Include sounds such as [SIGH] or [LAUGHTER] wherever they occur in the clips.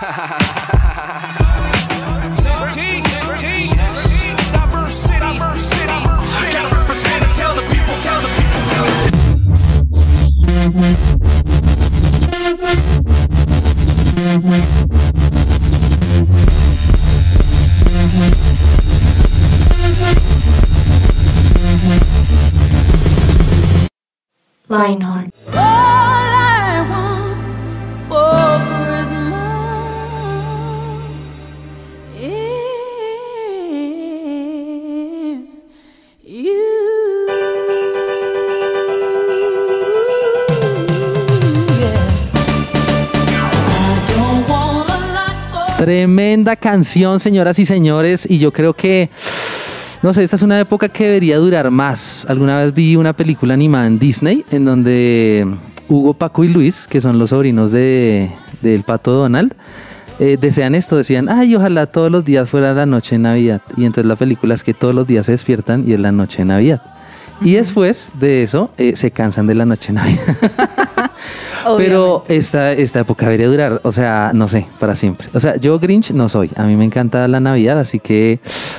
Ha ha ha ha ha ha Tremenda canción, señoras y señores, y yo creo que, no sé, esta es una época que debería durar más. Alguna vez vi una película animada en Disney en donde Hugo, Paco y Luis, que son los sobrinos de, del pato Donald, eh, desean esto, decían, ay, ojalá todos los días fuera la noche de Navidad. Y entonces la película es que todos los días se despiertan y es la noche de Navidad. Y después de eso eh, se cansan de la noche de Navidad. [LAUGHS] Pero esta, esta época debería durar, o sea, no sé, para siempre. O sea, yo Grinch no soy. A mí me encanta la Navidad, así que,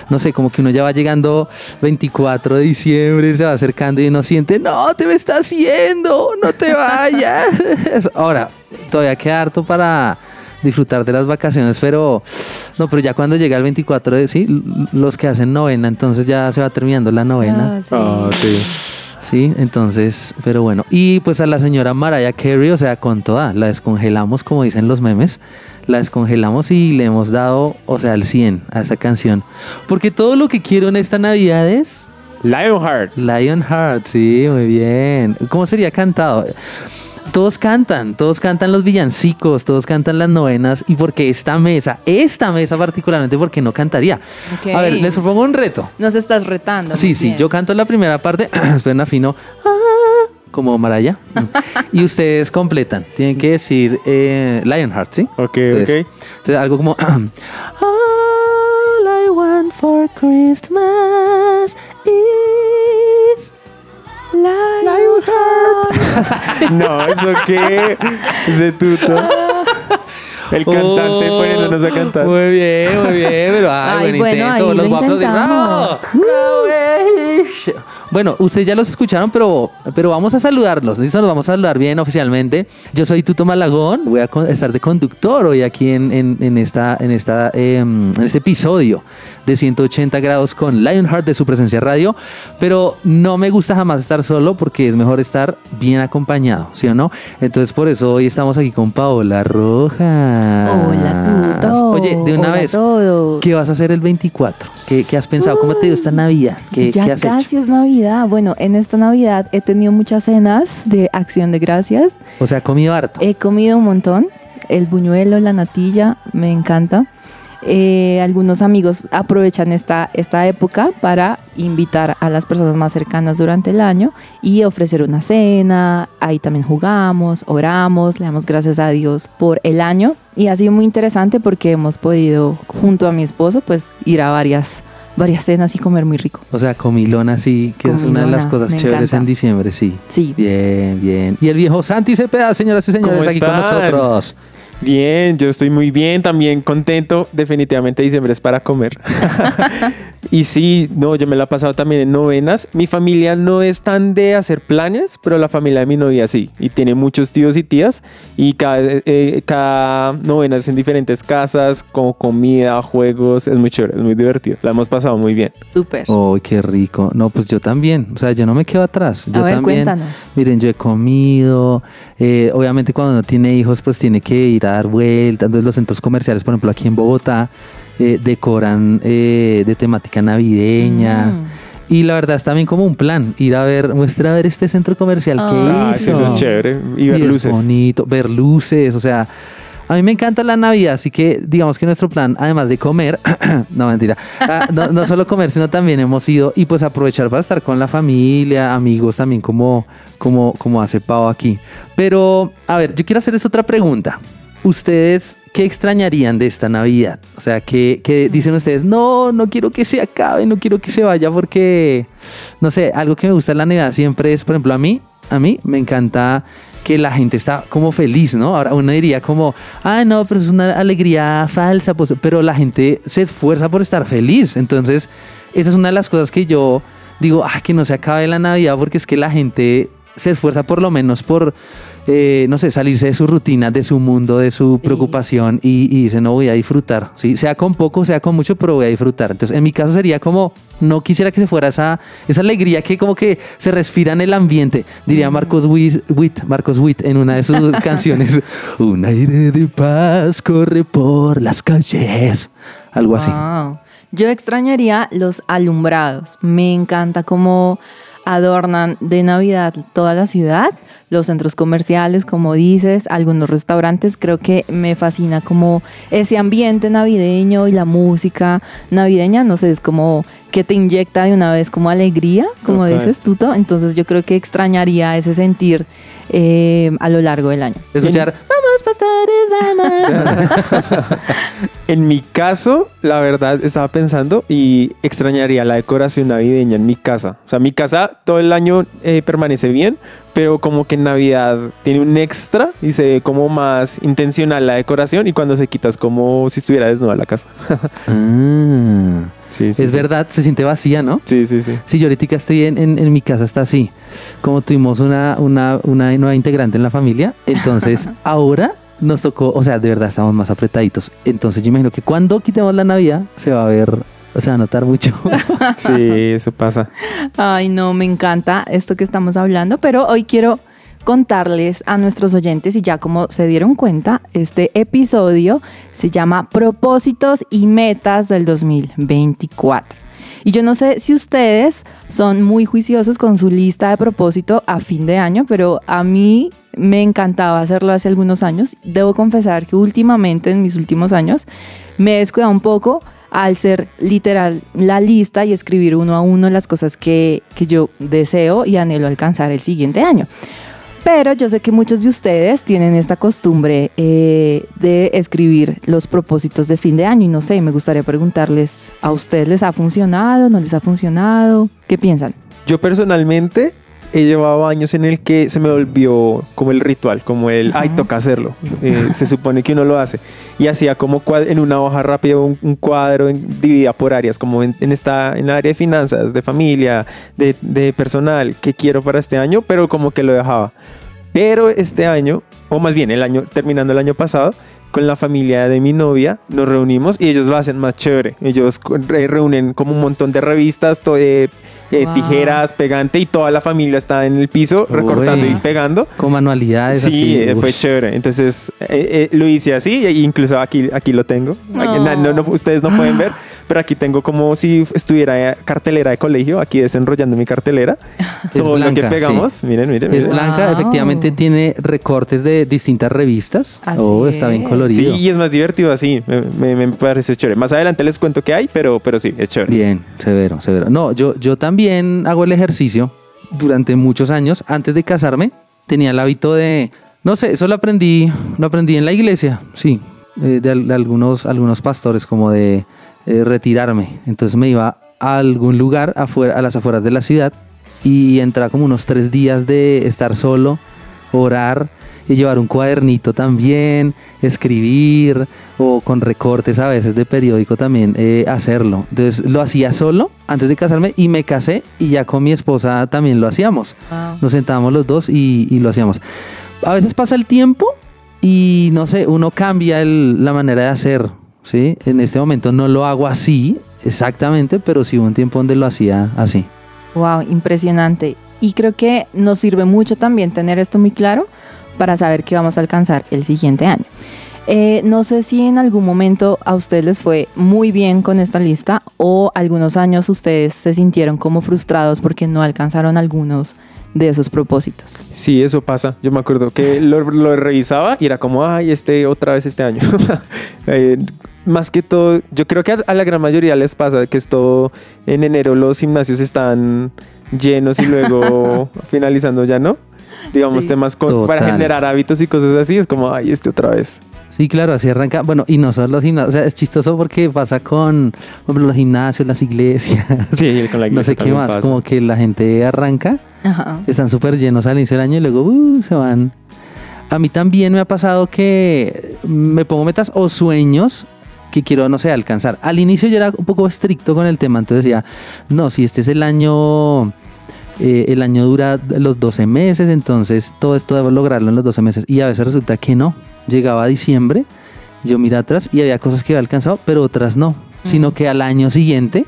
no sé, como que uno ya va llegando 24 de diciembre, se va acercando y uno siente, no, te me está haciendo, no te vayas. [LAUGHS] Ahora, todavía queda harto para disfrutar de las vacaciones, pero no, pero ya cuando llega el 24 de sí, los que hacen novena, entonces ya se va terminando la novena. Ah, sí. Sí, entonces, pero bueno. Y pues a la señora Mariah Carey, o sea, con toda, la descongelamos, como dicen los memes, la descongelamos y le hemos dado, o sea, el 100 a esta canción. Porque todo lo que quiero en esta Navidad es... Lionheart. Lionheart, sí, muy bien. ¿Cómo sería cantado? Todos cantan, todos cantan los villancicos, todos cantan las novenas y porque esta mesa, esta mesa particularmente, porque no cantaría. A ver, les propongo un reto. Nos estás retando. Sí, sí, bien. yo canto la primera parte, [CLEARS THROAT] esperen afino, ah, como Maraya, [LAUGHS] y ustedes completan. Tienen que decir eh, Lionheart, ¿sí? Ok, Entonces, ok. entonces, algo como [CLEARS THROAT] All I want for Christmas is No, ¿eso qué? Ese tuto. El cantante Oh, poniéndonos a cantar. Muy bien, muy bien, pero ay, Ay, buen bueno, intento, ahí los lo aplaudir. intentamos. ¡Bravo! ¡Bravo! Bueno, ustedes ya los escucharon, pero, pero vamos a saludarlos. ¿listo? Los vamos a saludar bien oficialmente. Yo soy Tuto Malagón, voy a con- estar de conductor hoy aquí en, en- en esta, en, esta, em, en este episodio de 180 grados con Lionheart de su presencia radio. Pero no me gusta jamás estar solo porque es mejor estar bien acompañado, ¿sí o no? Entonces por eso hoy estamos aquí con Paola Rojas. Hola, Tuto. Oye, de una Hola vez. ¿qué vas a hacer el 24? ¿Qué, qué has pensado? ¿Cómo te dio esta Navidad? ¿Qué, ya qué has casi hecho? es Navidad. Bueno, en esta Navidad he tenido muchas cenas de acción de gracias. O sea, comido harto. He comido un montón. El buñuelo, la natilla, me encanta. Eh, algunos amigos aprovechan esta, esta época para invitar a las personas más cercanas durante el año y ofrecer una cena. Ahí también jugamos, oramos, le damos gracias a Dios por el año. Y ha sido muy interesante porque hemos podido, junto a mi esposo, pues ir a varias, varias cenas y comer muy rico. O sea, comilona, sí, que es una de las Comilona, cosas chéveres encanta. en diciembre, sí. Sí. Bien, bien. Y el viejo Santi Cepeda, señoras y señores, ¿Cómo aquí con nosotros. Bien, yo estoy muy bien, también contento. Definitivamente diciembre es para comer. [LAUGHS] y sí, no, yo me la he pasado también en novenas. Mi familia no es tan de hacer planes, pero la familia de mi novia sí. Y tiene muchos tíos y tías. Y cada, eh, cada novena es en diferentes casas, con comida, juegos. Es muy chévere, es muy divertido. La hemos pasado muy bien. Súper. ¡Oh, qué rico! No, pues yo también. O sea, yo no me quedo atrás. Yo A ver, también. cuéntanos. Miren, yo he comido. eh, obviamente, cuando uno tiene hijos, pues tiene que ir a dar vueltas. Entonces, los centros comerciales, por ejemplo, aquí en Bogotá, eh, decoran eh, de temática navideña. Mm. Y la verdad es también como un plan, ir a ver, muestra a ver este centro comercial que Ah, sí, hizo. eso es chévere. Y ver es luces. bonito, ver luces, o sea, a mí me encanta la Navidad, así que digamos que nuestro plan, además de comer, [COUGHS] no mentira, ah, no, no solo comer, sino también hemos ido y pues aprovechar para estar con la familia, amigos también como, como, como hace Pau aquí. Pero, a ver, yo quiero hacerles otra pregunta. ¿Ustedes qué extrañarían de esta Navidad? O sea, ¿qué, qué dicen ustedes? No, no quiero que se acabe, no quiero que se vaya porque, no sé, algo que me gusta de la Navidad siempre es, por ejemplo, a mí, a mí me encanta que la gente está como feliz, ¿no? Ahora uno diría como, ah, no, pero es una alegría falsa, pues, pero la gente se esfuerza por estar feliz. Entonces, esa es una de las cosas que yo digo, ah, que no se acabe la Navidad porque es que la gente se esfuerza por lo menos por, eh, no sé, salirse de su rutina, de su mundo, de su preocupación y, y dice, no voy a disfrutar, ¿sí? Sea con poco, sea con mucho, pero voy a disfrutar. Entonces, en mi caso sería como, no quisiera que se fuera esa, esa alegría que como que se respira en el ambiente, diría Marcos Witt, Marcos Witt en una de sus [LAUGHS] canciones, un aire de paz corre por las calles, algo así. Yo extrañaría los alumbrados. Me encanta cómo adornan de Navidad toda la ciudad, los centros comerciales, como dices, algunos restaurantes. Creo que me fascina como ese ambiente navideño y la música navideña, no sé, es como que te inyecta de una vez como alegría, como dices tú. To. Entonces yo creo que extrañaría ese sentir eh, a lo largo del año. Escuchar, vamos pastores, vamos. [LAUGHS] [LAUGHS] En mi caso, la verdad, estaba pensando y extrañaría la decoración navideña en mi casa. O sea, mi casa todo el año eh, permanece bien, pero como que en Navidad tiene un extra y se ve como más intencional la decoración y cuando se quita es como si estuviera desnuda la casa. Ah, [LAUGHS] Sí, sí, es sí. verdad, se siente vacía, ¿no? Sí, sí, sí. Sí, yo ahorita estoy en, en- en mi casa, está así. Como tuvimos una, una, una nueva integrante en la familia, entonces [LAUGHS] ahora nos tocó, o sea, de verdad estamos más apretaditos. Entonces yo imagino que cuando quitemos la Navidad se va a ver, o sea, va a notar mucho. [LAUGHS] Sí, eso pasa. Ay, no, me encanta esto que estamos hablando, pero hoy quiero contarles a nuestros oyentes y ya como se dieron cuenta, este episodio se llama Propósitos y Metas del 2024. Y yo no sé si ustedes son muy juiciosos con su lista de propósito a fin de año, pero a mí me encantaba hacerlo hace algunos años. Debo confesar que últimamente, en mis últimos años, me he descuidado un poco al ser literal la lista y escribir uno a uno las cosas que, que yo deseo y anhelo alcanzar el siguiente año. Pero yo sé que muchos de ustedes tienen esta costumbre eh, de escribir los propósitos de fin de año y no sé, me gustaría preguntarles, ¿a ustedes les ha funcionado? ¿No les ha funcionado? ¿Qué piensan? Yo personalmente he llevado años en el que se me volvió como el ritual, como el, ay, toca hacerlo. Eh, se supone que uno lo hace. Y hacía como en una hoja rápida un, un cuadro en- dividida por áreas, como en, en esta, en el área de finanzas, de familia, de, de personal, que quiero para este año, pero como que lo dejaba. Pero este año, o más bien el año, terminando el año pasado, con la familia de mi novia nos reunimos y ellos lo hacen más chévere. Ellos re- reúnen como un montón de revistas, to- eh, eh, Wow. tijeras, pegante y toda la familia está en el piso recortando Uy. y pegando. Con manualidades Sí, así. eh, fue ush. chévere. Entonces eh, eh, lo hice así e incluso aquí, aquí lo tengo. Aquí- No. na- no, no, ustedes no pueden ver, pero aquí tengo como si estuviera eh, cartelera de colegio, aquí desenrollando mi cartelera. [LAUGHS] Es Todo lo que blanca, pegamos, sí. miren, miren, Es miren. blanca, Wow. efectivamente tiene recortes de distintas revistas. Así oh, está bien colorido. Sí, y es más divertido así. Me, me, me parece chévere. Más adelante les cuento qué hay, pero, pero sí, es chévere. Bien, severo, severo. No, yo, yo también hago el ejercicio durante muchos años. Antes de casarme, tenía el hábito de, no sé, eso lo aprendí, lo aprendí en la iglesia, sí, eh, de algunos, algunos pastores, como de eh, retirarme. Entonces me iba a algún lugar afuera, a las afueras de la ciudad y entraba como unos tres días de estar solo, orar y llevar un cuadernito también, escribir o con recortes a veces de periódico también eh, hacerlo. Entonces lo hacía solo antes de casarme y me casé y ya con mi esposa también lo hacíamos. Nos sentábamos los dos y, y lo hacíamos. A veces pasa el tiempo y no sé, uno cambia el- la manera de hacer. ¿Sí? En este momento no lo hago así exactamente, pero sí hubo un tiempo donde lo hacía así. Wow, impresionante. Y creo que nos sirve mucho también tener esto muy claro para saber qué vamos a alcanzar el siguiente año. Eh, no sé si en algún momento a ustedes les fue muy bien con esta lista o algunos años ustedes se sintieron como frustrados porque no alcanzaron algunos de esos propósitos. Sí, eso pasa. Yo me acuerdo que lo, lo revisaba y era como, ay, este otra vez este año. [LAUGHS] Eh, más que todo, yo creo que a, a la gran mayoría les pasa que es todo en enero los gimnasios están llenos y luego [LAUGHS] finalizando ya no. Digamos, Sí. temas con- para generar hábitos y cosas así. Es como, ay, este otra vez. Sí, claro, así arranca. Bueno, y no solo los gimnasios, o sea, es chistoso porque pasa con por ejemplo, los gimnasios, las iglesias, Sí, con la no iglesia sé qué más, pasa. como que la gente arranca, Ajá. están súper llenos al inicio del año y luego uh, se van a mí también me ha pasado que me pongo metas o sueños que quiero, no sé, alcanzar. Al inicio yo era un poco estricto con el tema, entonces decía, no, si este es el año, eh, el año dura los 12 meses, entonces todo esto debo lograrlo en los 12 meses. Y a veces resulta que no. Llegaba a diciembre, yo miraba atrás y había cosas que había alcanzado, pero otras no. Sino que al año siguiente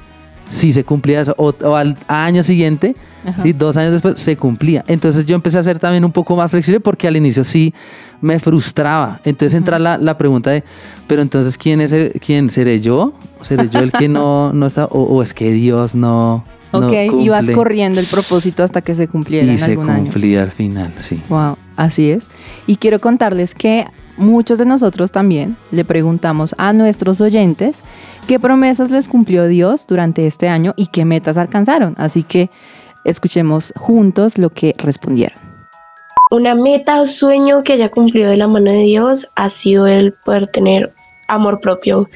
sí se cumplía eso, o, al año siguiente, sí, dos años después se cumplía. Entonces yo empecé a ser también un poco más flexible porque al inicio sí me frustraba. Entonces entra la, la, pregunta de, pero entonces, ¿quién es el, quién? ¿Seré yo? ¿Seré yo el que no, no está? O, es que Dios no... Ok, no ibas corriendo el propósito hasta que se cumpliera y en algún año. se cumplía al final, sí. Wow, así es. Y quiero contarles que muchos de nosotros también le preguntamos a nuestros oyentes qué promesas les cumplió Dios durante este año y qué metas alcanzaron. Así que escuchemos juntos lo que respondieron. Una meta o sueño que haya cumplido de la mano de Dios ha sido el poder tener amor propio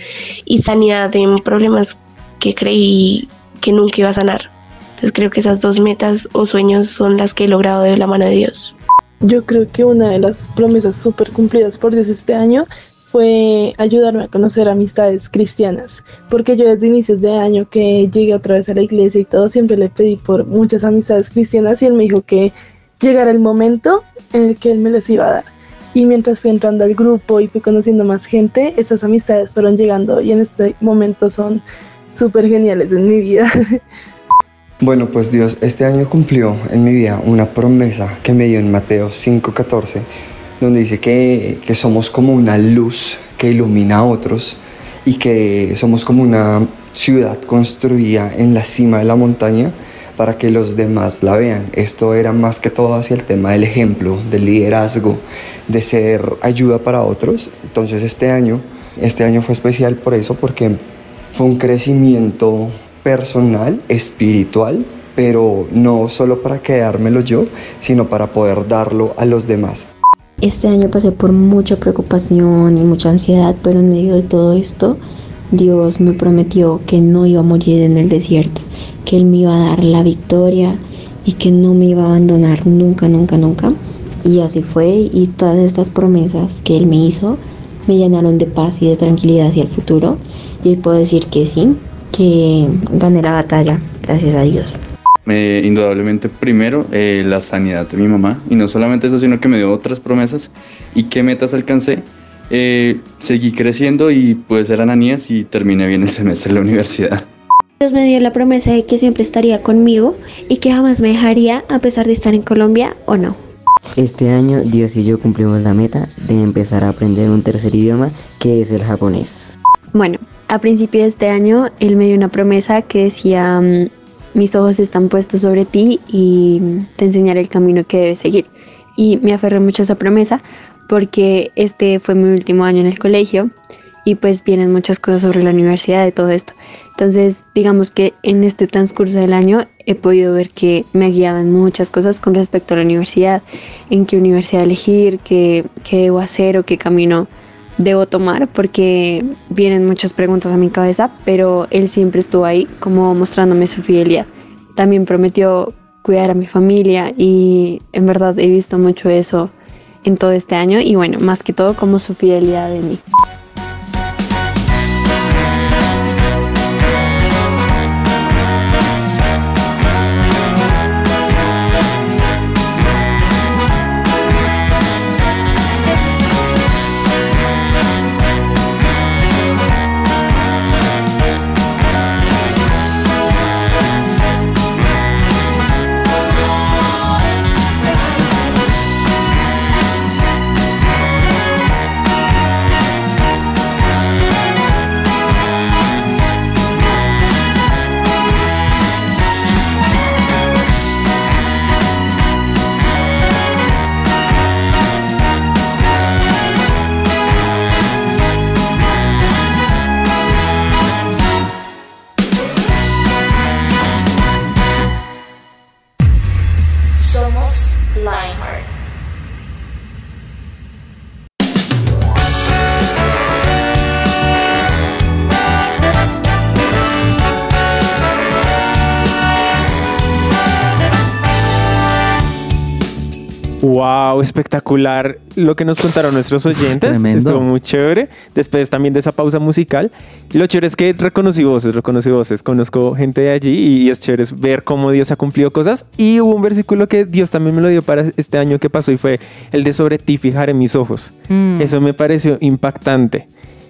y sanidad en problemas que creí que nunca iba a sanar. Entonces creo que esas dos metas o sueños son las que he logrado de la mano de Dios. Yo creo que una de las promesas súper cumplidas por Dios este año fue ayudarme a conocer amistades cristianas, porque yo desde inicios de año que llegué otra vez a la iglesia y todo, siempre le pedí por muchas amistades cristianas y él me dijo que llegara el momento en el que él me los iba a dar. Y mientras fui entrando al grupo y fui conociendo más gente, esas amistades fueron llegando y en este momento son súper geniales en mi vida. [LAUGHS] Bueno, pues Dios este año cumplió en mi vida una promesa que me dio en Mateo 5:14, donde dice que, que somos como una luz que ilumina a otros y que somos como una ciudad construida en la cima de la montaña para que los demás la vean. Esto era más que todo hacia el tema del ejemplo, del liderazgo, de ser ayuda para otros. Entonces este año, este año fue especial por eso, porque fue un crecimiento personal, espiritual, pero no solo para quedármelo yo, sino para poder darlo a los demás. Este año pasé por mucha preocupación y mucha ansiedad, pero en medio de todo esto, Dios me prometió que no iba a morir en el desierto, que Él me iba a dar la victoria y que no me iba a abandonar nunca, nunca, nunca. Y así fue y todas estas promesas que Él me hizo me llenaron de paz y de tranquilidad hacia el futuro. Y hoy puedo decir que sí, que gané la batalla, gracias a Dios. Eh, indudablemente primero eh, la sanidad de mi mamá y no solamente eso sino que me dio otras promesas y qué metas alcancé eh, seguí creciendo y pude ser ananías y terminé bien el semestre en la universidad Dios me dio la promesa de que siempre estaría conmigo y que jamás me dejaría a pesar de estar en Colombia o no. Este año Dios y yo cumplimos la meta de empezar a aprender un tercer idioma que es el japonés. Bueno, a principio de este año Él me dio una promesa que decía, mm, mis ojos están puestos sobre ti y te enseñaré el camino que debes seguir. Y me aferré mucho a esa promesa porque este fue mi último año en el colegio y pues vienen muchas cosas sobre la universidad de todo esto. Entonces, digamos que en este transcurso del año he podido ver que me en muchas cosas con respecto a la universidad, en qué universidad elegir, qué, qué debo hacer o qué camino debo tomar, porque vienen muchas preguntas a mi cabeza, pero él siempre estuvo ahí como mostrándome su fidelidad. También prometió cuidar a mi familia y en verdad he visto mucho eso en todo este año y bueno, más que todo como su fidelidad en mí. Wow, espectacular lo que nos contaron nuestros oyentes. tremendo. Estuvo muy chévere. Después también de esa pausa musical. Y lo chévere es que reconocí voces, reconocí voces. Conozco gente de allí y es chévere ver cómo Dios ha cumplido cosas. Y hubo un versículo que Dios también me lo dio para este año que pasó y fue el de sobre ti fijaré mis ojos. Mm. Eso me pareció impactante.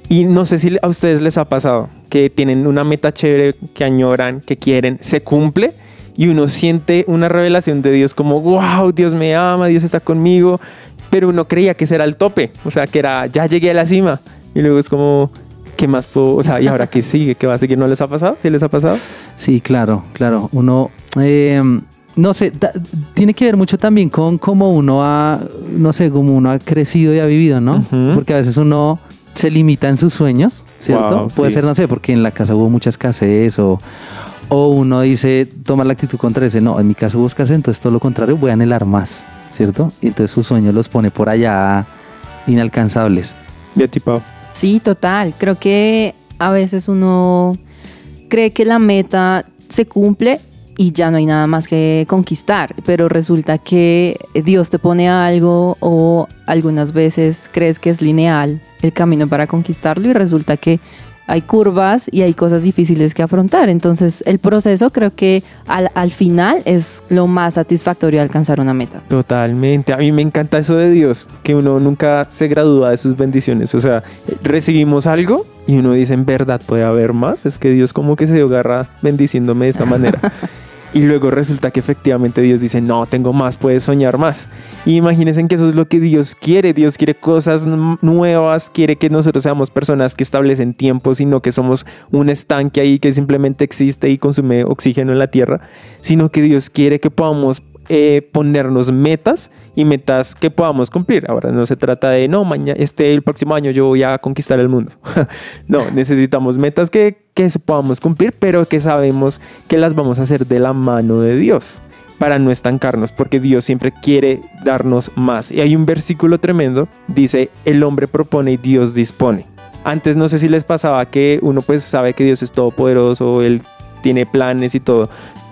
Y no sé si a ustedes les ha pasado que tienen una meta chévere que añoran, que quieren, se cumple y uno siente una revelación de Dios como, wow, Dios me ama, Dios está conmigo, pero uno creía que ese era el tope, o sea, que era, ya llegué a la cima. Y luego es como, ¿qué más puedo? O sea, ¿y ahora qué sigue? ¿Qué va a seguir? ¿No les ha pasado? ¿Sí les ha pasado? Sí, claro, claro. Uno, eh, no sé, da- tiene que ver mucho también con cómo uno ha, no sé, cómo uno ha crecido y ha vivido, ¿no? Porque a veces uno se limita en sus sueños, ¿cierto? Wow, Puede sí. ser, no sé, porque en la casa hubo mucha escasez o, o uno dice, toma la actitud contra ese, no, en mi casa hubo escasez, entonces todo lo contrario, voy a anhelar más, ¿cierto? Y entonces sus sueños los pone por allá inalcanzables. Ya tipo, Sí, total. Creo que a veces uno cree que la meta se cumple y ya no hay nada más que conquistar, pero resulta que Dios te pone algo o algunas veces crees que es lineal el camino para conquistarlo y resulta que hay curvas y hay cosas difíciles que afrontar. Entonces el proceso creo que al, al final es lo más satisfactorio de alcanzar una meta. Totalmente. A mí me encanta eso de Dios, que uno nunca se gradúa de sus bendiciones. O sea, recibimos algo y uno dice, en verdad puede haber más. Es que Dios como que se dio garra bendiciéndome de esta manera. [LAUGHS] y luego resulta que efectivamente Dios dice, no, tengo más, puedes soñar más. Imagínense que eso es lo que Dios quiere. Dios quiere cosas nuevas, quiere que nosotros seamos personas que establecen tiempos, sino que somos un estanque ahí que simplemente existe y consume oxígeno en la tierra, sino que Dios quiere que podamos eh, ponernos metas y metas que podamos cumplir. Ahora no se trata de no, mañana, este el próximo año yo voy a conquistar el mundo. [LAUGHS] no, necesitamos metas que, que podamos cumplir, pero que sabemos que las vamos a hacer de la mano de Dios para no estancarnos, porque Dios siempre quiere darnos más. Y hay un versículo tremendo, dice, el hombre propone y Dios dispone. Antes no sé si les pasaba que uno pues sabe que Dios es todopoderoso, Él tiene planes y todo,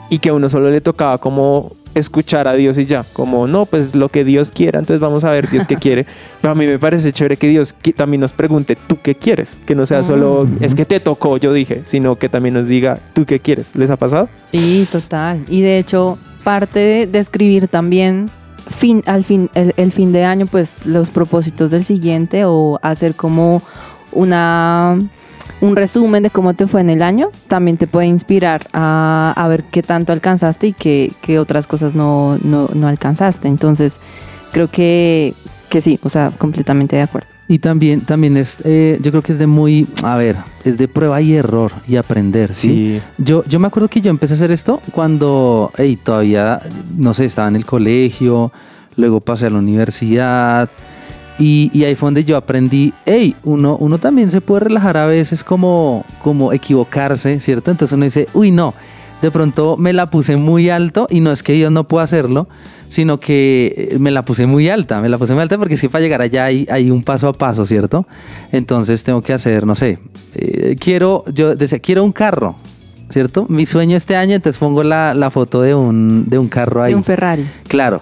y que a uno solo le tocaba como escuchar a Dios y ya, como no, pues lo que Dios quiera, entonces vamos a ver Dios qué quiere. [LAUGHS] Pero a mí me parece chévere que Dios también nos pregunte, ¿tú qué quieres? Que no sea solo, es que te tocó, yo dije, sino que también nos diga, ¿tú qué quieres? ¿Les ha pasado? Sí, total. Y de hecho, parte de, de escribir también fin, al fin, el, el fin de año, pues los propósitos del siguiente o hacer como una un resumen de cómo te fue en el año, también te puede inspirar a, a ver qué tanto alcanzaste y qué, qué otras cosas no, no, no alcanzaste. Entonces, creo que, que sí, o sea, completamente de acuerdo. Y también, también es, eh, yo creo que es de muy, a ver, es de prueba y error y aprender, ¿sí? Yo, yo me acuerdo que yo empecé a hacer esto cuando, hey, todavía, no sé, estaba en el colegio, luego pasé a la universidad y, y ahí fue donde yo aprendí, hey, uno, uno también se puede relajar a veces como, como equivocarse, ¿cierto? Entonces uno dice, uy, no, de pronto me la puse muy alto y no es que Dios no pueda hacerlo, sino que eh, me la puse muy alta, me la puse muy alta porque es que para llegar allá hay, un paso a paso, ¿cierto? Entonces tengo que hacer, no sé, eh, quiero, yo decía, quiero un carro, ¿cierto? Mi sueño este año, entonces pongo la, la foto de un, de un carro ahí. De un Ferrari. Claro.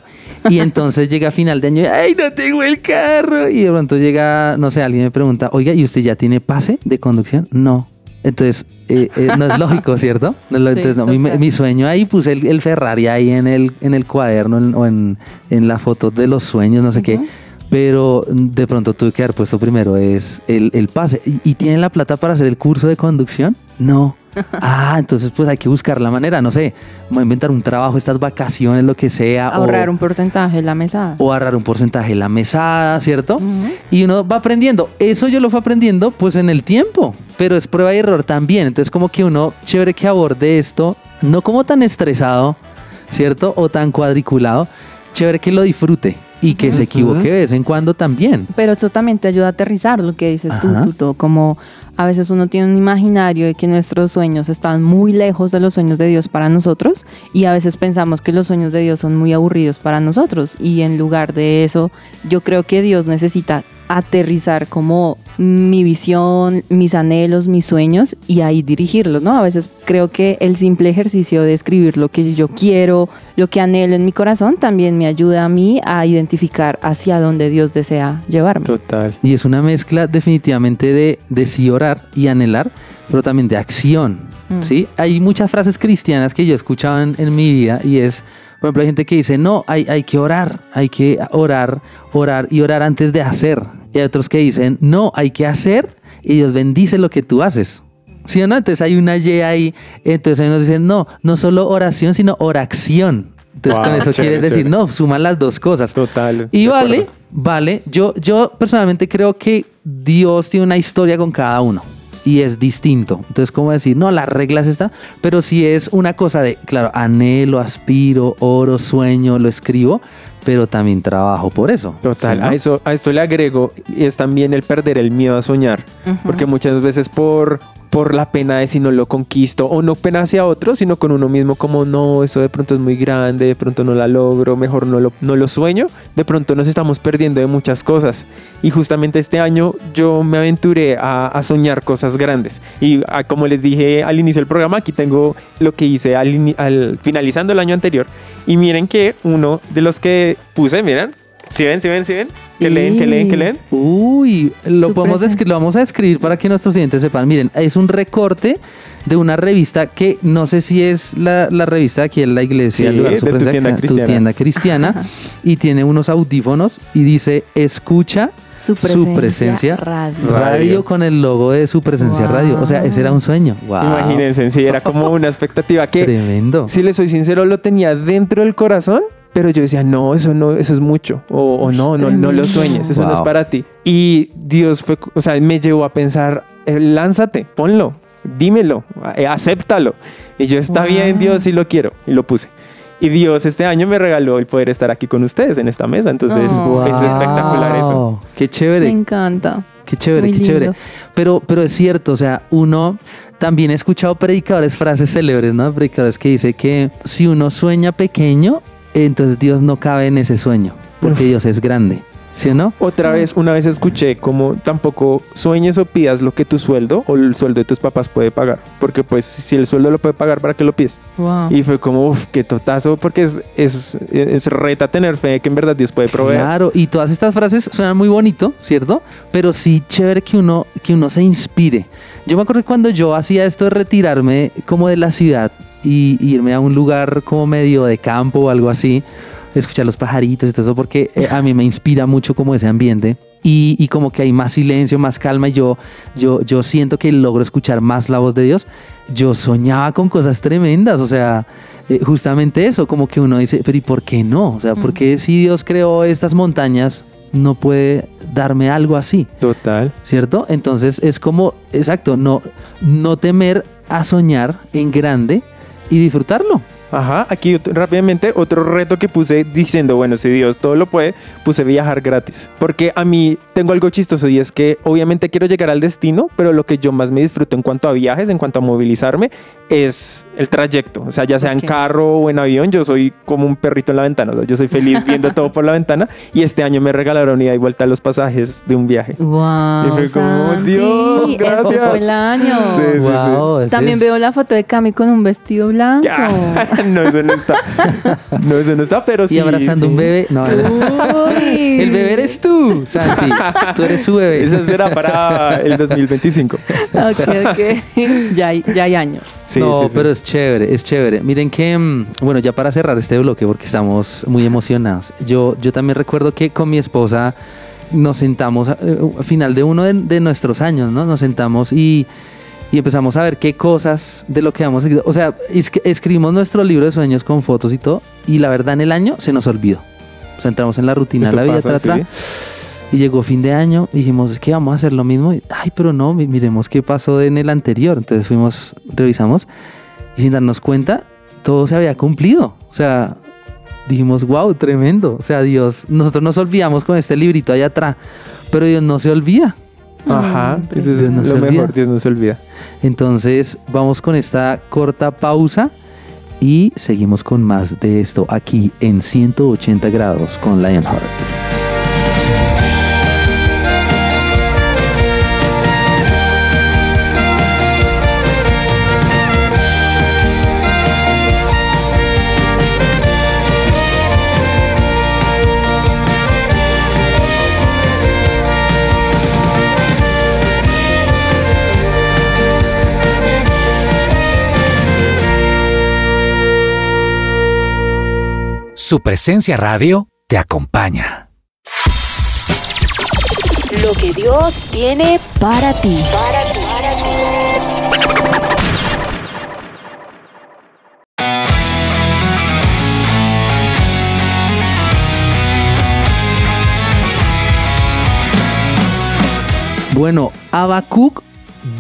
Y entonces llega a final de año, ¡ay, no tengo el carro! Y de pronto llega, no sé, alguien me pregunta, oiga, ¿y usted ya tiene pase de conducción? No. Entonces, eh, eh, no es lógico, ¿cierto? No es lo- Sí, entonces, no, mi, sueño ahí, puse el, el Ferrari ahí en el, en el cuaderno en- o en, en la foto de los sueños, no sé qué. Pero de pronto tuve que haber puesto primero es el, el pase. ¿Y, y tienen la plata para hacer el curso de conducción? No. [LAUGHS] Ah, entonces pues hay que buscar la manera, no sé, inventar un trabajo, estas vacaciones, lo que sea. o- Ahorrar un porcentaje en la mesa. o ahorrar un porcentaje de la mesada, ¿cierto? Y uno va aprendiendo. Eso yo lo fui aprendiendo pues en el tiempo, pero es prueba y error también. Entonces como que uno, chévere que aborde esto, no como tan estresado, ¿cierto? O tan cuadriculado, chévere que lo disfrute y que se equivoque de vez en cuando también. Pero eso también te ayuda a aterrizar lo que dices tú. Tuto, como a veces uno tiene un imaginario de que nuestros sueños están muy lejos de los sueños de Dios para nosotros y a veces pensamos que los sueños de Dios son muy aburridos para nosotros. Y en lugar de eso yo creo que Dios necesita aterrizar como mi visión, mis anhelos, mis sueños y ahí dirigirlos, ¿no? A veces creo que el simple ejercicio de escribir lo que yo quiero, lo que anhelo en mi corazón, también me ayuda a mí a identificar hacia dónde Dios desea llevarme. Total. Y es una mezcla definitivamente de, de sí orar y anhelar, pero también de acción. Mm. ¿sí? Hay muchas frases cristianas que yo he escuchado en, en mi vida y es, por ejemplo, hay gente que dice, no, hay, hay que orar, hay que orar, orar y orar antes de hacer. Y hay otros que dicen, no, hay que hacer y Dios bendice lo que tú haces. ¿Sí o no? Entonces hay una Y ahí. Entonces hay unos dicen, no, no solo oración, sino oración. Entonces Wow, con eso chévere, quiere decir, chévere. no, suman las dos cosas. Total. Y vale, acuerdo. vale. Yo, yo personalmente creo que Dios tiene una historia con cada uno y es distinto. Entonces, ¿cómo decir? No, las reglas están, pero si es una cosa de, claro, anhelo, aspiro, oro, sueño, lo escribo, pero también trabajo por eso. Total, ¿sí, no? a, eso, a esto le agrego, y es también el perder el miedo a soñar, porque muchas veces por, por la pena de si no lo conquisto, o no pena hacia otros, sino con uno mismo como no, eso de pronto es muy grande, de pronto no la logro, mejor no lo, no lo sueño, de pronto nos estamos perdiendo de muchas cosas. Y justamente este año yo me aventuré a, soñar cosas grandes. Y ah, como les dije al inicio del programa, aquí tengo lo que hice al finalizando el año anterior. Y miren que uno de los que puse, miren, si ven, si ven, si ven, que Sí. leen, que leen, que leen. Uy, lo podemos describir, lo vamos a escribir para que nuestros clientes sepan. Miren, es un recorte de una revista que no sé si es la, la revista aquí en la iglesia, Sí, el lugar de tu tienda tu cristiana. tienda cristiana, y tiene unos audífonos y dice escucha Su su presencia, presencia, radio. radio. con el logo de su presencia Wow. radio. O sea, ese era un sueño. Wow. Imagínense, sí, era como una expectativa que, Tremendo. si les soy sincero, lo tenía dentro del corazón. Pero yo decía, no, eso no, eso es mucho. O, o no, no, no lo sueñes, eso no es para ti. Y Dios fue, o sea, me llevó a pensar, eh, lánzate, ponlo, dímelo, eh, acéptalo. Y yo, está Wow. bien, Dios, sí lo quiero. Y lo puse. Y Dios este año me regaló el poder estar aquí con ustedes en esta mesa. Entonces, Oh. es espectacular eso. Qué Me chévere. encanta. Qué chévere, Muy qué chévere. Pero, pero es cierto, o sea, uno también he escuchado predicadores, frases célebres, ¿no? Predicadores que dice que si uno sueña pequeño, entonces Dios no cabe en ese sueño, porque Dios es grande. ¿Sí o no? Otra vez, una vez escuché como tampoco sueñes o pidas lo que tu sueldo o el sueldo de tus papás puede pagar. Porque pues si el sueldo lo puede pagar, ¿para qué lo pides? Wow. Y fue como, uff, qué totazo, porque es, es, es reta tener fe de que en verdad Dios puede proveer. Claro, y todas estas frases suenan muy bonito, ¿cierto? Pero sí chévere que uno, que uno se inspire. Yo me acuerdo que cuando yo hacía esto de retirarme como de la ciudad y, y irme a un lugar como medio de campo o algo así, escuchar los pajaritos y todo eso, porque eh, a mí me inspira mucho como ese ambiente. Y, y como que hay más silencio, más calma, y yo, yo, yo siento que logro escuchar más la voz de Dios. Yo soñaba con cosas tremendas, o sea, eh, justamente eso, como que uno dice, pero ¿y por qué no? O sea, ¿por qué si Dios creó estas montañas, no puede darme algo así? Total. ¿Cierto? Entonces es como, exacto, no, no temer a soñar en grande y disfrutarlo. Ajá, aquí rápidamente otro reto que puse diciendo, bueno, si Dios todo lo puede, puse viajar gratis. Porque a mí tengo algo chistoso y es que obviamente quiero llegar al destino, pero lo que yo más me disfruto en cuanto a viajes, en cuanto a movilizarme, es el trayecto. O sea, ya sea en Ok. carro o en avión, yo soy como un perrito en la ventana. O sea, yo soy feliz [LAUGHS] viendo todo por la ventana y este año me regalaron ida y vuelta los pasajes de un viaje. Wow. Y fue como, Santi, Dios, gracias. fue el año. Sí, sí, sí. Wow, ese También es- veo la foto de Cami con un vestido blanco. Ya, [LAUGHS] no, eso no está. No, eso no está, pero sí. y abrazando sí. un bebé. No, Uy. el bebé eres tú, Santi. Tú eres su bebé. Eso será para el 2025. Ok, ok. ya, hay, ya hay años. Sí, no, sí, sí. pero es chévere, es chévere. Miren que, mm, bueno, ya para cerrar este bloque, porque estamos muy emocionados, yo, yo también recuerdo que con mi esposa nos sentamos a- eh, al final de uno de, de nuestros años, ¿no? Nos sentamos y, y empezamos a ver qué cosas de lo que vamos a seguir. O sea, es que escribimos nuestro libro de sueños con fotos y todo, y la verdad en el año se nos olvidó. O sea, entramos en la rutina de Eso la vida, pasa, tra, tra, sí. y llegó fin de año y dijimos, es que vamos a hacer lo mismo. Y, Ay, pero no, mi- miremos qué pasó en el anterior. Entonces fuimos, revisamos y sin darnos cuenta, todo se había cumplido. O sea, dijimos, wow, tremendo. O sea, Dios, nosotros nos olvidamos con este librito allá atrás, pero Dios no se olvida. Ajá, eso es no lo olvida. mejor, Dios no se olvida. Entonces vamos con esta corta pausa y seguimos con más de esto aquí en 180 grados con Lionheart. Su presencia radio te acompaña. Lo que Dios tiene para ti. Bueno, Habacuc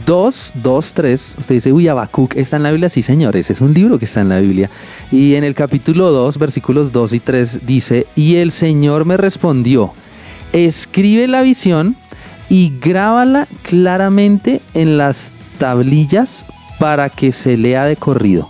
2, 2, 3. Usted dice, uy, Habacuc está en la Biblia. Sí, señores, es un libro que está en la Biblia. Y en el capítulo 2, versículos 2 y 3 dice, y el Señor me respondió, escribe la visión y grábala claramente en las tablillas para que se lea de corrido,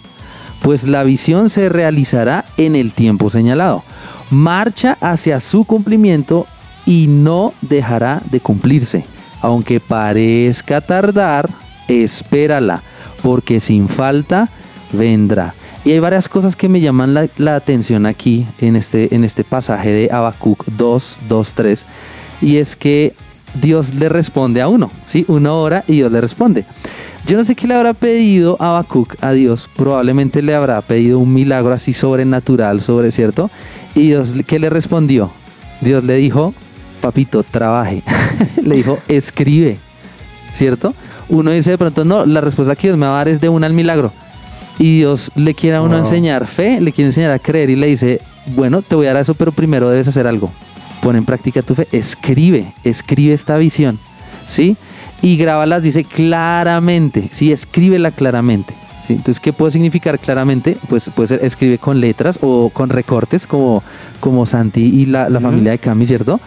pues la visión se realizará en el tiempo señalado. Marcha hacia su cumplimiento y no dejará de cumplirse. Aunque parezca tardar, espérala, porque sin falta vendrá. Y hay varias cosas que me llaman la, la atención aquí en este, en este pasaje de Habacuc 2, 2, 3. Y es que Dios le responde a uno, ¿sí? Uno ora y Dios le responde. Yo no sé qué le habrá pedido Habacuc a Dios. Probablemente le habrá pedido un milagro así sobrenatural, sobre, ¿cierto? Y Dios, ¿qué le respondió? Dios le dijo, papito, trabaje. [LAUGHS] le dijo, escribe, ¿cierto? Uno dice de pronto, no, la respuesta que Dios me va a dar es de una al milagro. Y Dios le quiere a uno Wow. enseñar fe, le quiere enseñar a creer y le dice, bueno, te voy a dar eso, pero primero debes hacer algo. Pon en práctica tu fe, escribe, escribe esta visión, ¿sí? Y grábalas, dice claramente, ¿sí? Escríbela claramente. ¿sí? Entonces, ¿qué puede significar claramente? Pues puede ser escribe con letras o con recortes, como, como Santi y la, la familia de Cami, ¿cierto?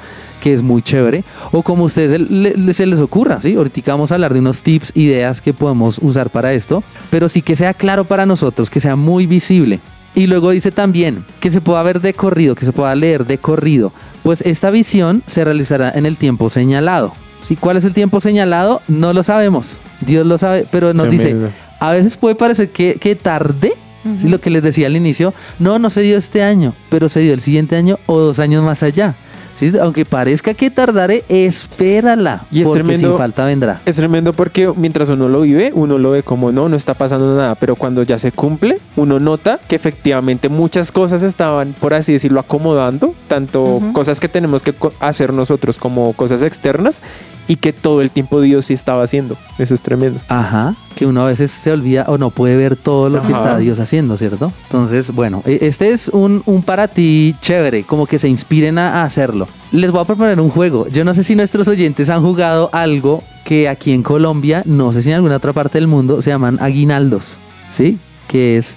Que es muy chévere, o como a ustedes se, le- se les ocurra, ¿sí? Ahorita vamos a hablar de unos tips, ideas que podemos usar para esto, pero sí que sea claro para nosotros, que sea muy visible. Y luego dice también que se pueda ver de corrido, que se pueda leer de corrido. Pues esta visión se realizará en el tiempo señalado. ¿Sí? ¿Cuál es el tiempo señalado? No lo sabemos. Dios lo sabe, pero nos Tremendo. dice, a veces puede parecer que, que tarde, ¿sí? lo que les decía al inicio, no, no se dio este año, pero se dio el siguiente año o dos años más allá. ¿Sí? Aunque parezca que tardaré, espérala, Y es porque tremendo. sin falta vendrá. Es tremendo porque mientras uno lo vive, uno lo ve como no, no está pasando nada, pero cuando ya se cumple, uno nota que efectivamente muchas cosas estaban, por así decirlo, acomodando, tanto cosas que tenemos que hacer nosotros como cosas externas y que todo el tiempo Dios sí estaba haciendo. Eso es tremendo. Ajá, que uno a veces se olvida o no puede ver todo lo que está Dios haciendo, ¿cierto? Entonces, bueno, e- este es un, un para ti chévere, como que se inspiren a, hacerlo. Les voy a proponer un juego. Yo no sé si nuestros oyentes han jugado algo que aquí en Colombia, no sé si en alguna otra parte del mundo, se llaman aguinaldos, ¿sí? Que es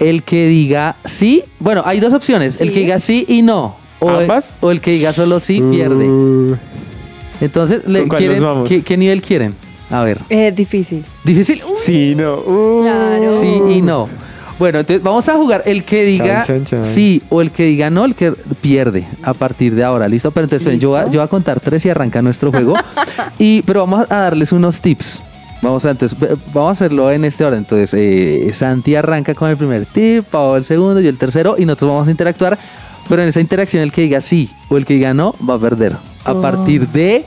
el que diga sí. Bueno, hay dos opciones, el que diga sí y no. O el, ¿Ambas? o el que diga solo sí pierde. Uh, Entonces, le ¿Con cuál quieren, nos vamos? ¿qué, qué nivel quieren? A ver, Eh, difícil. difícil. sí, no. Uh. Claro. Sí y no. Bueno, entonces vamos a jugar el que diga Chan, chan, chan. sí o el que diga no, el que pierde a partir de ahora, ¿listo? Pero entonces esperen, yo, voy a- ¿Listo? yo voy a contar tres y arranca nuestro juego. [LAUGHS] y, pero vamos a darles unos tips. Vamos a, entonces, vamos a hacerlo en este orden. Entonces, eh, Santi arranca con el primer tip, Pau el segundo y el tercero, y nosotros vamos a interactuar. Pero en esa interacción, el que diga sí o el que diga no va a perder. A Oh. partir de.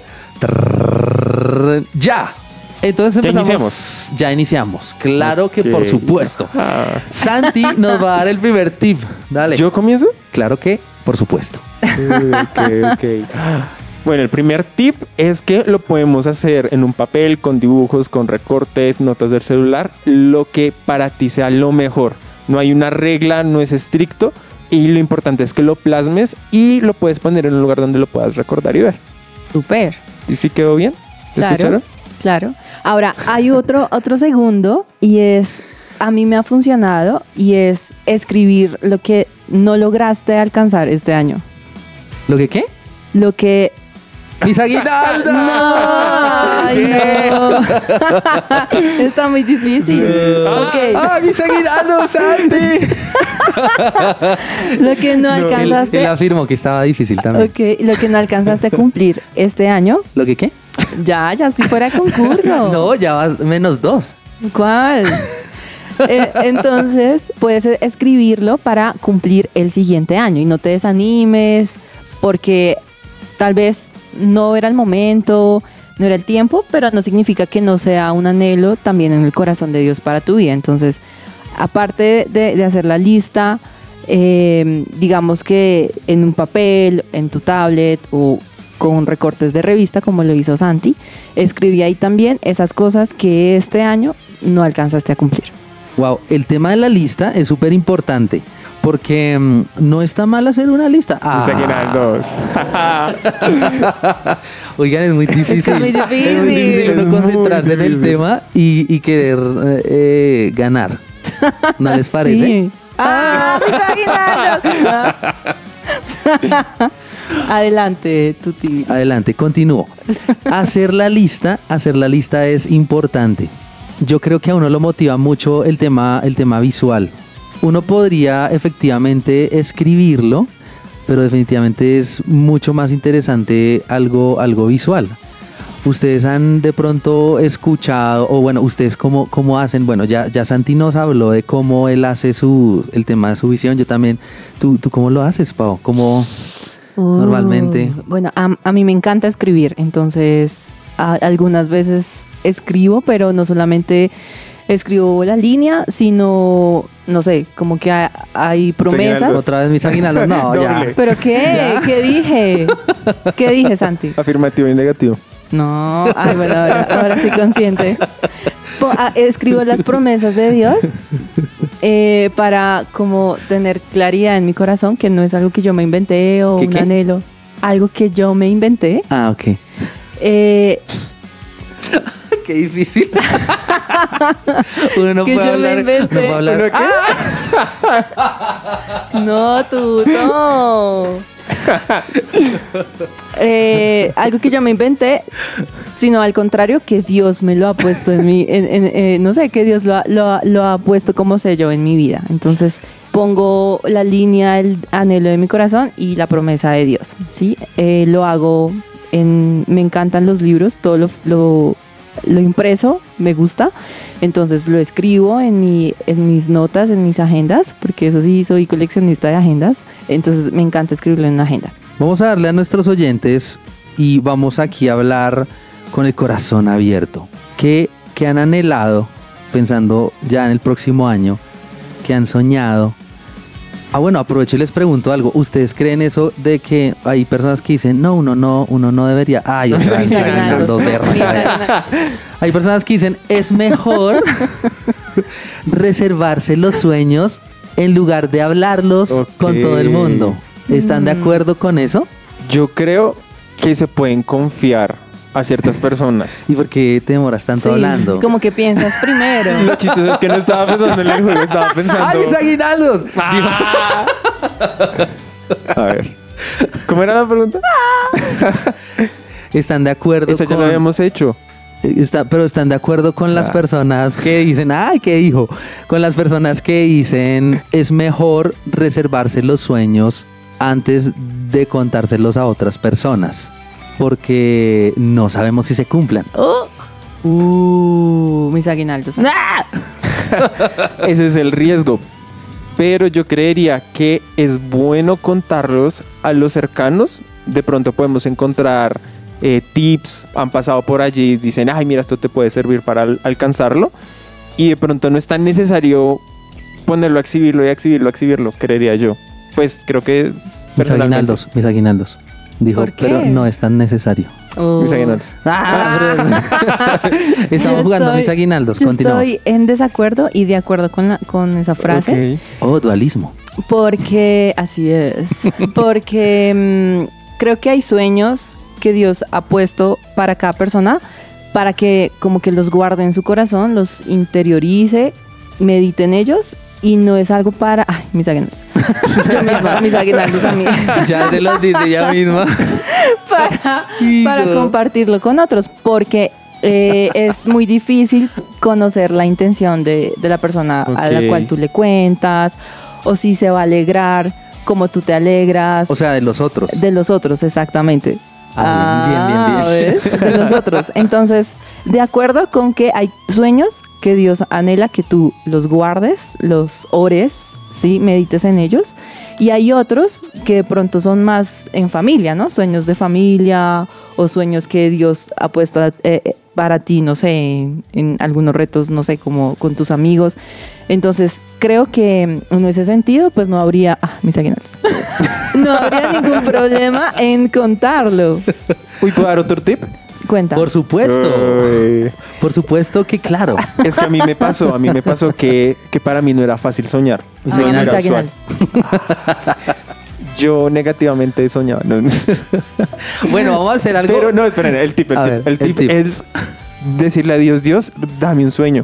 ¡Ya! Entonces Ya empezamos. iniciamos. Ya iniciamos. Claro que por supuesto. Ah. Santi [LAUGHS] nos va a dar el primer tip. Dale. ¿Yo comienzo? Claro que, por supuesto. Ok, ok. [GASPS] Bueno, el primer tip es que lo podemos hacer en un papel, con dibujos, con recortes, notas del celular, lo que para ti sea lo mejor. No hay una regla, no es estricto y lo importante es que lo plasmes y lo puedes poner en un lugar donde lo puedas recordar y ver. Súper. ¿Y si quedó bien? ¿Te Claro. escucharon? Claro. Ahora, hay otro, [LAUGHS] otro segundo y es, a mí me ha funcionado y es escribir lo que no lograste alcanzar este año. ¿Lo que qué? Lo que... ¡Mis aguinaldos! No, ay, no. [LAUGHS] Está muy difícil. Ok. ¡Ah, mis aguinaldos, Santi! [LAUGHS] Lo que no Él, alcanzaste... él afirmó que estaba difícil también. Ok, lo que no alcanzaste a cumplir este año, ¿Lo que qué? ya, ya estoy fuera de concurso. [LAUGHS] No, ya vas menos dos. ¿Cuál? Eh, entonces, puedes escribirlo para cumplir el siguiente año y no te desanimes porque tal vez no era el momento, no era el tiempo, pero no significa que no sea un anhelo también en el corazón de Dios para tu vida. Entonces, aparte de, hacer la lista, eh, digamos que en un papel, en tu tablet o con recortes de revista, como lo hizo Santi, escribí ahí también esas cosas que este año no alcanzaste a cumplir. Wow, el tema de la lista es súper importante. Porque mm, no está mal hacer una lista. Ah. [LAUGHS] Oigan, es muy difícil. muy difícil. Es muy difícil uno Es concentrarse en el tema y, y querer eh, ganar. ¿No les [LAUGHS] parece? Sí. ¡Ah, aguinaldos! [LAUGHS] Adelante, Tuti. Adelante, continúo. Hacer la lista, hacer la lista es importante. Yo creo que a uno lo motiva mucho el tema, el tema visual. Uno podría efectivamente escribirlo, pero definitivamente es mucho más interesante algo, algo visual. Ustedes han de pronto escuchado, o bueno, ustedes cómo, cómo hacen, bueno, ya, ya Santi nos habló de cómo él hace su, el tema de su visión, yo también, ¿tú, tú cómo lo haces, Pau? ¿Cómo normalmente? Bueno, a, a mí me encanta escribir, entonces a- algunas veces escribo, pero no solamente escribo la línea, sino, no sé, como que ha- hay promesas. Otra vez mis aguinaldos, no, [LAUGHS] ya. Doble. ¿Pero qué? [LAUGHS] Ya. ¿Qué dije? ¿Qué dije, Santi? Afirmativo y negativo. No, ay, bueno, ahora, ahora sí consciente. Po- ah, escribo las promesas de Dios eh, para como tener claridad en mi corazón que no es algo que yo me inventé o ¿Qué, un qué? anhelo, algo que yo me inventé. Ah, ok. Eh, Qué difícil. Uno no [LAUGHS] Que puede yo me hablar. inventé. No puede hablar. [LAUGHS] No, tú, no. Eh, algo que yo me inventé, sino al contrario, que Dios me lo ha puesto en en- eh, no sé, que Dios lo ha, lo ha- lo ha puesto como sello en mi vida. Entonces pongo la línea, el anhelo de mi corazón y la promesa de Dios, ¿sí? Eh, lo hago en, me encantan los libros, todo lo, lo, lo impreso, me gusta. Entonces lo escribo en, mi, en mis notas, en mis agendas, porque eso sí, soy coleccionista de agendas. Entonces me encanta escribirlo en una agenda. Vamos a darle a nuestros oyentes y vamos aquí a hablar con el corazón abierto. ¿Qué, qué han anhelado pensando ya en el próximo año? ¿Qué han soñado? Ah, bueno, aprovecho y les pregunto algo. ¿Ustedes creen eso de que hay personas que dicen, no, uno no, uno no debería? Ay, otra vez, dos. Hay personas que dicen, es mejor [LAUGHS] reservarse los sueños en lugar de hablarlos con todo el mundo. ¿Están de Mm. acuerdo con eso? Yo creo que se pueden confiar a ciertas personas. ¿Y por qué te demoras tanto Sí, hablando? Como que piensas primero. Lo chistoso es que no estaba pensando en el juego, estaba [LAUGHS] pensando. ¡Ay, mis aguinaldos! [LAUGHS] [LAUGHS] A ver. ¿Cómo era la pregunta? ¿Están de acuerdo Eso ya con... lo habíamos hecho. Está, pero están de acuerdo con las Claro. personas que dicen, ay, qué hijo, con las personas que dicen es mejor reservarse los sueños antes de contárselos a otras personas, porque no sabemos si se cumplan. Uh, mis aguinaldos. [LAUGHS] Ese es el riesgo. Pero yo creería que es bueno contarlos a los cercanos. De pronto podemos encontrar eh, tips, han pasado por allí, dicen, ay, mira, esto te puede servir para al- alcanzarlo. Y de pronto no es tan necesario ponerlo a exhibirlo y a exhibirlo, a exhibirlo, creería yo. Pues creo que Mis aguinaldos, mis aguinaldos. Dijo, ¿Por qué? pero no es tan necesario. Oh. Mis aguinaldos. Ah, [LAUGHS] Estamos Yo jugando estoy- mis aguinaldos, Yo continuamos. estoy en desacuerdo y de acuerdo con, la- con esa frase. Ok. Oh, dualismo. Porque, así es, [LAUGHS] porque mm, creo que hay sueños que Dios ha puesto para cada persona para que como que los guarde en su corazón, los interiorice, medite en ellos y no es algo para, ay, mis aguinaldos, [LAUGHS] yo misma, mis aguinaldos a mí, [LAUGHS] Ya se los dice ella misma. [LAUGHS] para, compartirlo con otros, porque eh, es muy difícil conocer la intención de, de la persona a la cual tú le cuentas, o si se va a alegrar, como tú te alegras. O sea, de los otros. de los otros, exactamente. Ah, bien, bien, bien, bien. ¿ves? De los otros. Entonces, de acuerdo con que hay sueños que Dios anhela que tú los guardes, los ores, ¿sí? Medites en ellos. Y hay otros que de pronto son más en familia, ¿no? Sueños de familia o sueños que Dios ha puesto eh, eh, para ti, no sé, en, algunos retos, no sé, como con tus amigos. Entonces, creo que en ese sentido, pues no habría, ah, mis aguinaldos, [LAUGHS] no habría ningún problema en contarlo. ¿puedo dar otro tip? Cuenta. Por supuesto. Por supuesto que claro. [LAUGHS] Es que a mí me pasó, a mí me pasó que, que para mí no era fácil soñar. Era. Mis usual. aguinaldos. Yo negativamente soñaba. no. [LAUGHS] Bueno, vamos a hacer algo. Pero no, esperen, el tip, el tip. ver, el el tip tip. es decirle a Dios, Dios, dame un sueño.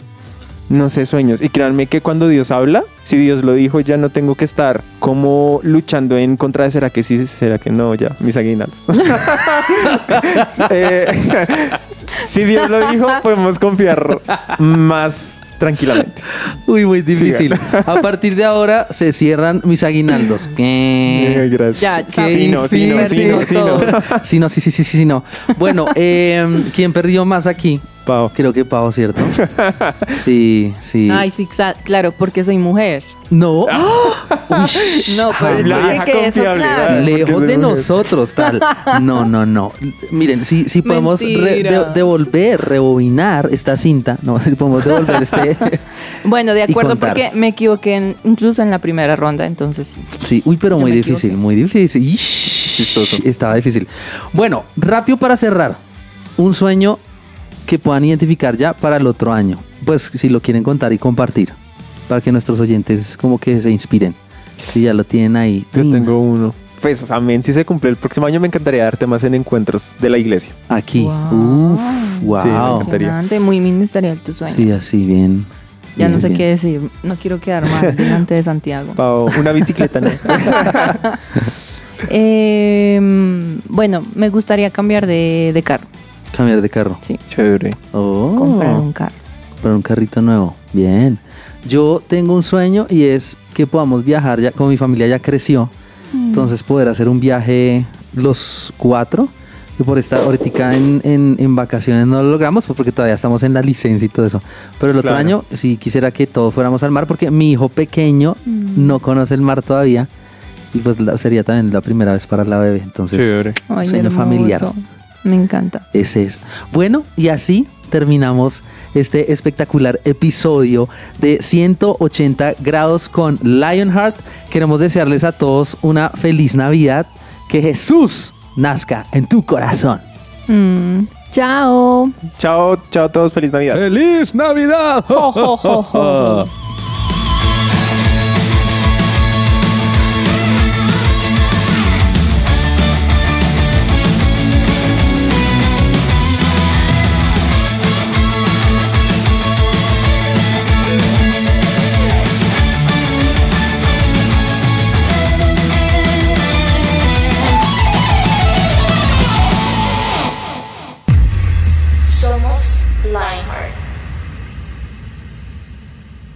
No sé sueños. Y créanme que cuando Dios habla, si Dios lo dijo, ya no tengo que estar como luchando en contra de será que sí, será que no, ya, mis aguinaldos. [LAUGHS] Eh, [LAUGHS] si Dios lo dijo, podemos confiar más tranquilamente. Uy, muy difícil. Sigan. [LAUGHS] A partir de ahora se cierran mis aguinaldos. ¿Qué? Eh, gracias. Ya, Qué Sí, no, sí, no, sí, no, sí, no. Sí, no, sí, sí, sí, sí, sí, no. Bueno, eh, ¿quién perdió más aquí? Pau. Creo que Pau, ¿cierto? [LAUGHS] Sí, sí. Ay, sí, claro, porque soy mujer. No. [LAUGHS] No, pero es que eso. Lejos de nosotros, tal. [LAUGHS] No, no, no. Miren, si, si podemos re- Mentira. de- devolver, rebobinar esta cinta, no, si podemos devolver este. Bueno, de acuerdo, porque me equivoqué en- incluso en la primera ronda, entonces sí. Sí, uy, pero muy difícil, equivoqué. muy difícil. Ish, Chistoso. Estaba difícil. Bueno, rápido para cerrar. Un sueño que puedan identificar ya para el otro año. Pues si lo quieren contar y compartir. Para que nuestros oyentes como que se inspiren. Si ya lo tienen ahí. Yo tengo uno. Pues, amén. Si se cumple el próximo año, me encantaría darte más en encuentros de la iglesia. Aquí. Wow. Uf, wow. Sí, me encantaría. Muy ministerial tu sueño. Sí, así bien. ya no sé bien. qué decir, no quiero quedar mal [LAUGHS] delante de Santiago. Pau, una bicicleta, ¿no? [LAUGHS] Eh, bueno, me gustaría cambiar de, de carro, Cambiar de carro. Sí. Chévere. Oh. comprar un carro. Comprar un carrito nuevo. Bien. Yo tengo un sueño y es que podamos viajar ya, como mi familia ya creció, entonces poder hacer un viaje los cuatro. Y por estar ahorita en, en, en vacaciones no lo logramos pues porque todavía estamos en la licencia y todo eso. Pero el otro Claro. año sí quisiera que todos fuéramos al mar porque mi hijo pequeño no conoce el mar todavía. Y pues la- sería también la primera vez para la bebé. Entonces. Ay, sueño hermoso. familiar. Me encanta. Ese es. Bueno, y así terminamos este espectacular episodio de 180 grados con Lionheart. Queremos desearles a todos una feliz Navidad. Que Jesús nazca en tu corazón. Mm, Chao. Chao, chao a todos. Feliz Navidad. ¡Feliz Navidad! Jo, jo, jo, [LAUGHS]